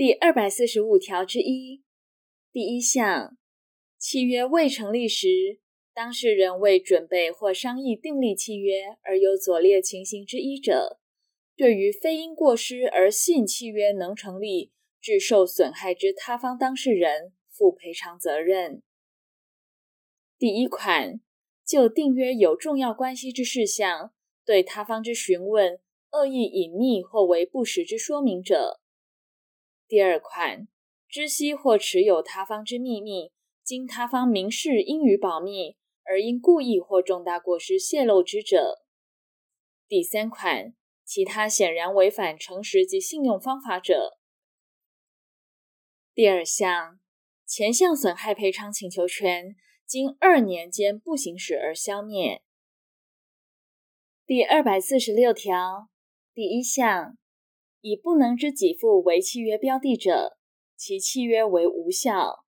第二百四十五条之一第一项，契约未成立时，当事人未准备或商议订立契约而有左列情形之一者，对于非因过失而信契约能成立，致受损害之他方当事人，负赔偿责任。第一款，就订约有重要关系之事项，对他方之询问，恶意隐匿或为不实之说明者。第二款，知悉或持有他方之秘密，经他方明示应予保密，而因故意或重大过失泄露之者。第三款，其他显然违反诚实及信用方法者。第二项，前项损害赔偿请求权，经二年间不行使而消灭。第二百四十六条第一项，以不能之给付为契约标的者，其契约为无效，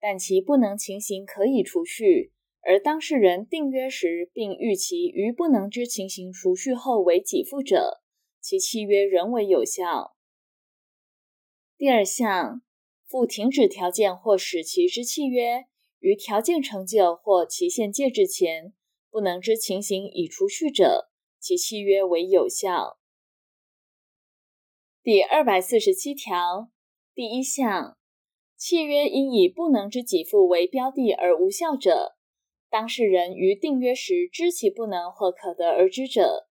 但其不能情形可以除去。而当事人订约时，并预期于不能之情形除去后为给付者，其契约仍为有效。第二项，附停止条件或使其之契约，于条件成就或期限届至前，不能之情形已除去者，其契约为有效。第二百四十七条第一项，契约因以不能之给付为标的而无效者。当事人于订约时知其不能或可得而知者，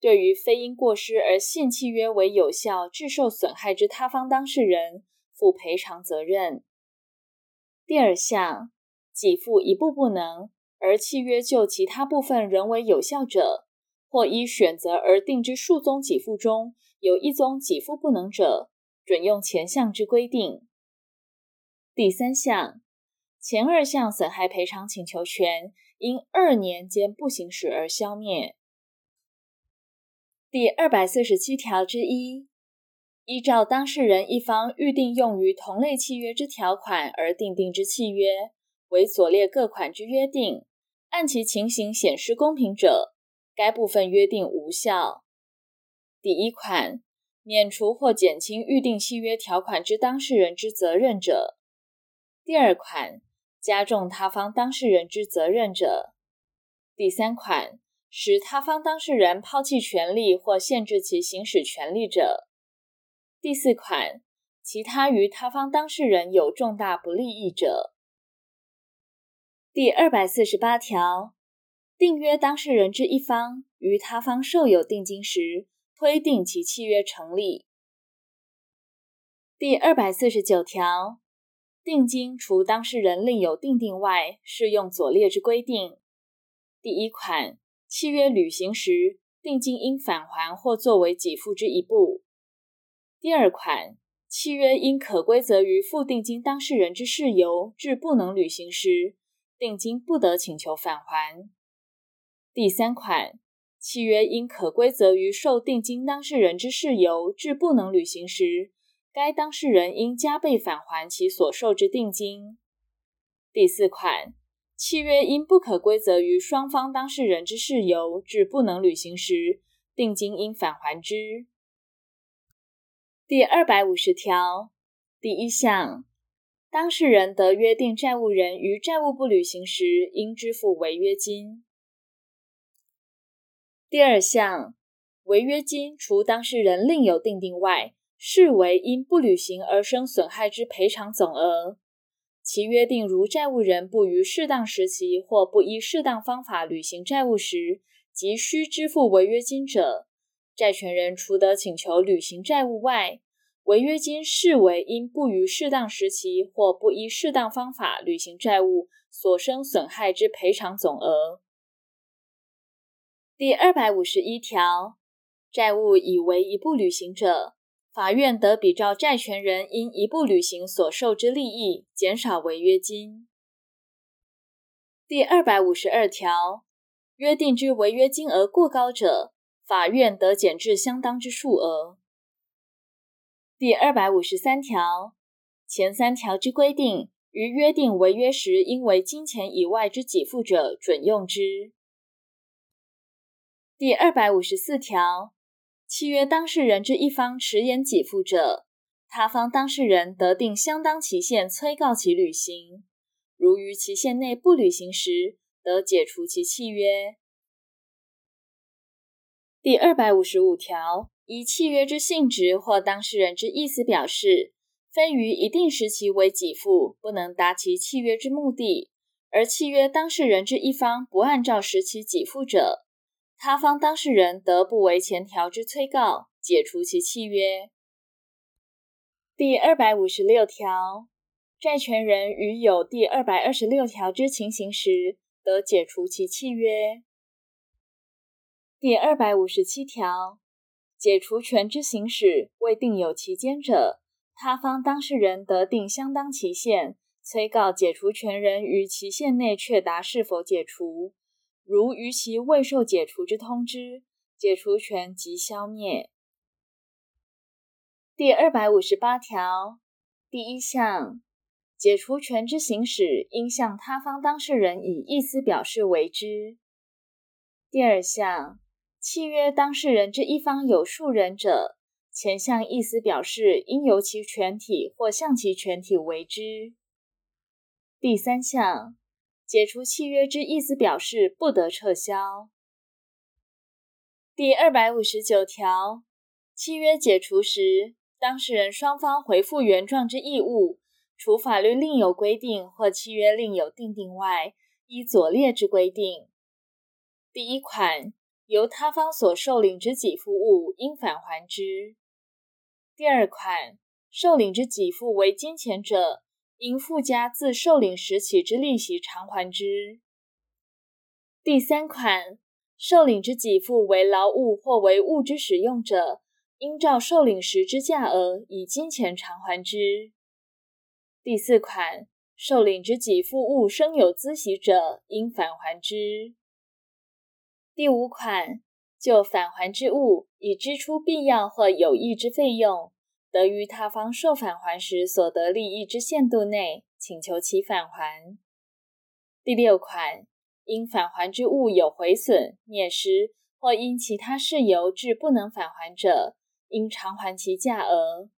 对于非因过失而信契约为有效，致受损害之他方当事人，负赔偿责任。第二项，给付一部不能，而契约就其他部分仍为有效者，或依选择而定之数宗给付中有一宗给付不能者，准用前项之规定。第三项。前二项损害赔偿请求权因二年间不行使而消灭。第二百四十七条之一，依照当事人一方预定用于同类契约之条款而订定之契约，为左列各款之约定，按其情形显失公平者，该部分约定无效。第一款，免除或减轻预定契约条款之当事人之责任者。第二款。加重他方当事人之责任者，第三款，使他方当事人抛弃权利或限制其行使权利者，第四款，其他于他方当事人有重大不利益者。第二百四十八条，订约当事人之一方于他方受有定金时，推定其契约成立。第二百四十九条。定金除当事人另有订定外，适用左列之规定：第一款，契约履行时，定金应返还或作为给付之一部；第二款，契约因可归责于付定金当事人之事由，致不能履行时，定金不得请求返还；第三款，契约因可归责于受定金当事人之事由，致不能履行时，该当事人应加倍返还其所受之定金。第四款，契约因不可归责于双方当事人之事由，致不能履行时，定金应返还之。第二百五十条第一项，当事人得约定债务人于债务不履行时，应支付违约金。第二项，违约金除当事人另有订定外，视为因不履行而生损害之赔偿总额，其约定如债务人不于适当时期或不依适当方法履行债务时，即需支付违约金者，债权人除得请求履行债务外，违约金视为因不于适当时期或不依适当方法履行债务所生损害之赔偿总额。第二百五十一条，债务已为一部履行者。法院得比照债权人因一部履行所受之利益，减少违约金。第二百五十二条，约定之违约金额过高者，法院得减至相当之数额。第二百五十三条，前三条之规定，于约定违约时应为金钱以外之给付者，准用之。第二百五十四条。契约当事人之一方迟延给付者，他方当事人得定相当期限催告其履行。如于期限内不履行时，得解除其契约。第二百五十五条，依契约之性质或当事人之意思表示，非于一定时期为给付，不能达其契约之目的，而契约当事人之一方不按照时期给付者，他方当事人得不为前条之催告，解除其契约。第二百五十六条，债权人于有第二百二十六条之情形时，得解除其契约。第二百五十七条，解除权之行使未定有期间者，他方当事人得定相当期限，催告解除权人于期限内确答是否解除。如逾期未受解除之通知，解除权即消灭。第二百五十八条第一项，解除权之行使，应向他方当事人以意思表示为之。第二项。契约当事人之一方有数人者，前项意思表示应由其全体或向其全体为之。第三项，解除契约之意思表示不得撤销。第二百五十九条，契约解除时，当事人双方回复原状之义务，除法律另有规定或契约另有订定外，依左列之规定：第一款。由他方所受领之给付物，应返还之。第二款，受领之给付为金钱者，应附加自受领时起之利息偿还之。第三款，受领之给付为劳务或为物之使用者，应照受领时之价额以金钱偿还之。第四款，受领之给付物生有孳息者，应返还之。第五款，就返还之物，已支出必要或有益之费用，得于他方受返还时所得利益之限度内，请求其返还。第六款，因返还之物有毁损、灭失，或因其他事由致不能返还者，应偿还其价额。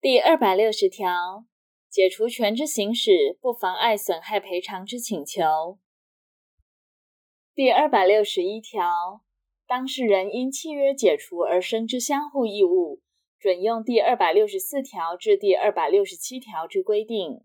第二百六十条，解除权之行使，不妨碍损害赔偿之请求。第二百六十一条，当事人因契约解除而生之相互义务，准用第二百六十四条至第二百六十七条之规定。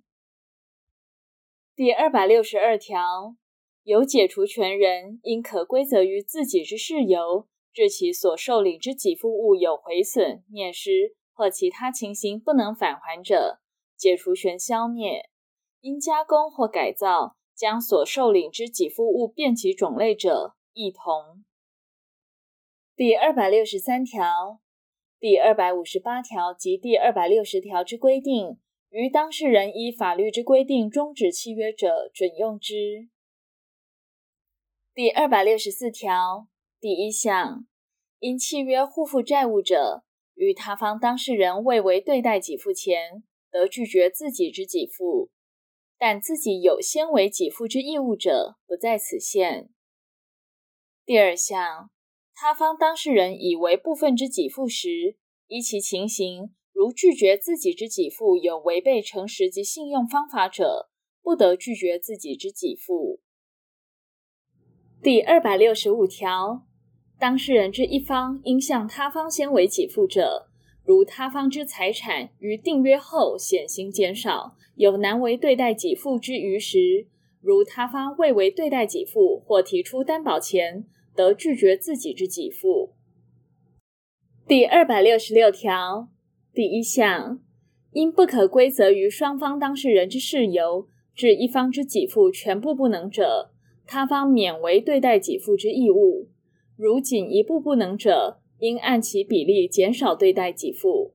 第二百六十二条，有解除权人因可归责于自己之事由，致其所受领之给付物有毁损、灭失或其他情形不能返还者，解除权消灭；因加工或改造。将所受领之给付物变其种类者，亦同。第二百六十三条、第二百五十八条及第二百六十条之规定，于当事人依法律之规定终止契约者，准用之。第二百六十四条第一项，因契约互负债务者，于他方当事人未为对待给付前，得拒绝自己之给付。但自己有先为给付之义务者，不在此限。第二项，他方当事人已为部分之给付时，依其情形，如拒绝自己之给付有违背诚实及信用方法者，不得拒绝自己之给付。第二百六十五条，当事人之一方应向他方先为给付者。如他方之财产于订约后显形减少，有难为对待给付之余时，如他方未为对待给付或提出担保前，得拒绝自己之给付。第二百六十六条第一项，因不可归责于双方当事人之事由，致一方之给付全部不能者，他方免为对待给付之义务；如仅一部不能者，应按其比例减少对待给付。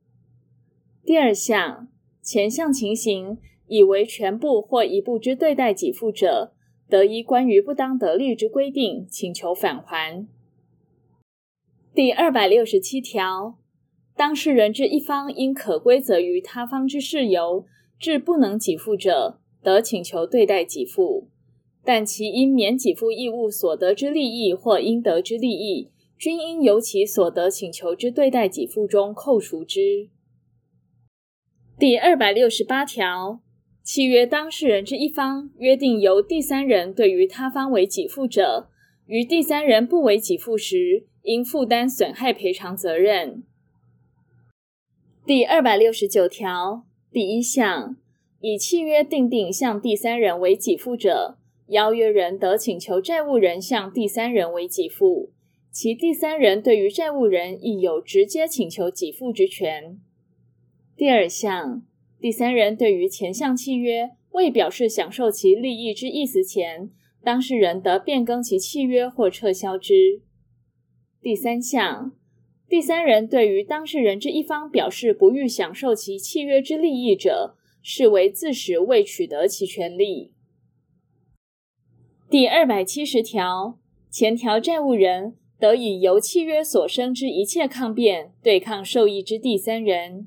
第二项，前项情形已为全部或一部之对待给付者，得依关于不当得利之规定，请求返还。第二百六十七条，当事人之一方因可归责于他方之事由，致不能给付者，得请求对待给付，但其因免给付义务所得之利益或应得之利益，均应由其所得请求之对待给付中扣除之。第二百六十八条，契约当事人之一方约定由第三人对于他方为给付者，于第三人不为给付时，应负担损害赔偿责任。第二百六十九条第一项，以契约定定向第三人为给付者，邀约人得请求债务人向第三人为给付，其第三人对于债务人亦有直接请求给付之权。第二项，第三人对于前项契约未表示享受其利益之意思前，当事人得变更其契约或撤销之。第三项，第三人对于当事人之一方表示不欲享受其契约之利益者，视为自始未取得其权利。第二百七十条，前条债务人得以由契约所生之一切抗辩对抗受益之第三人，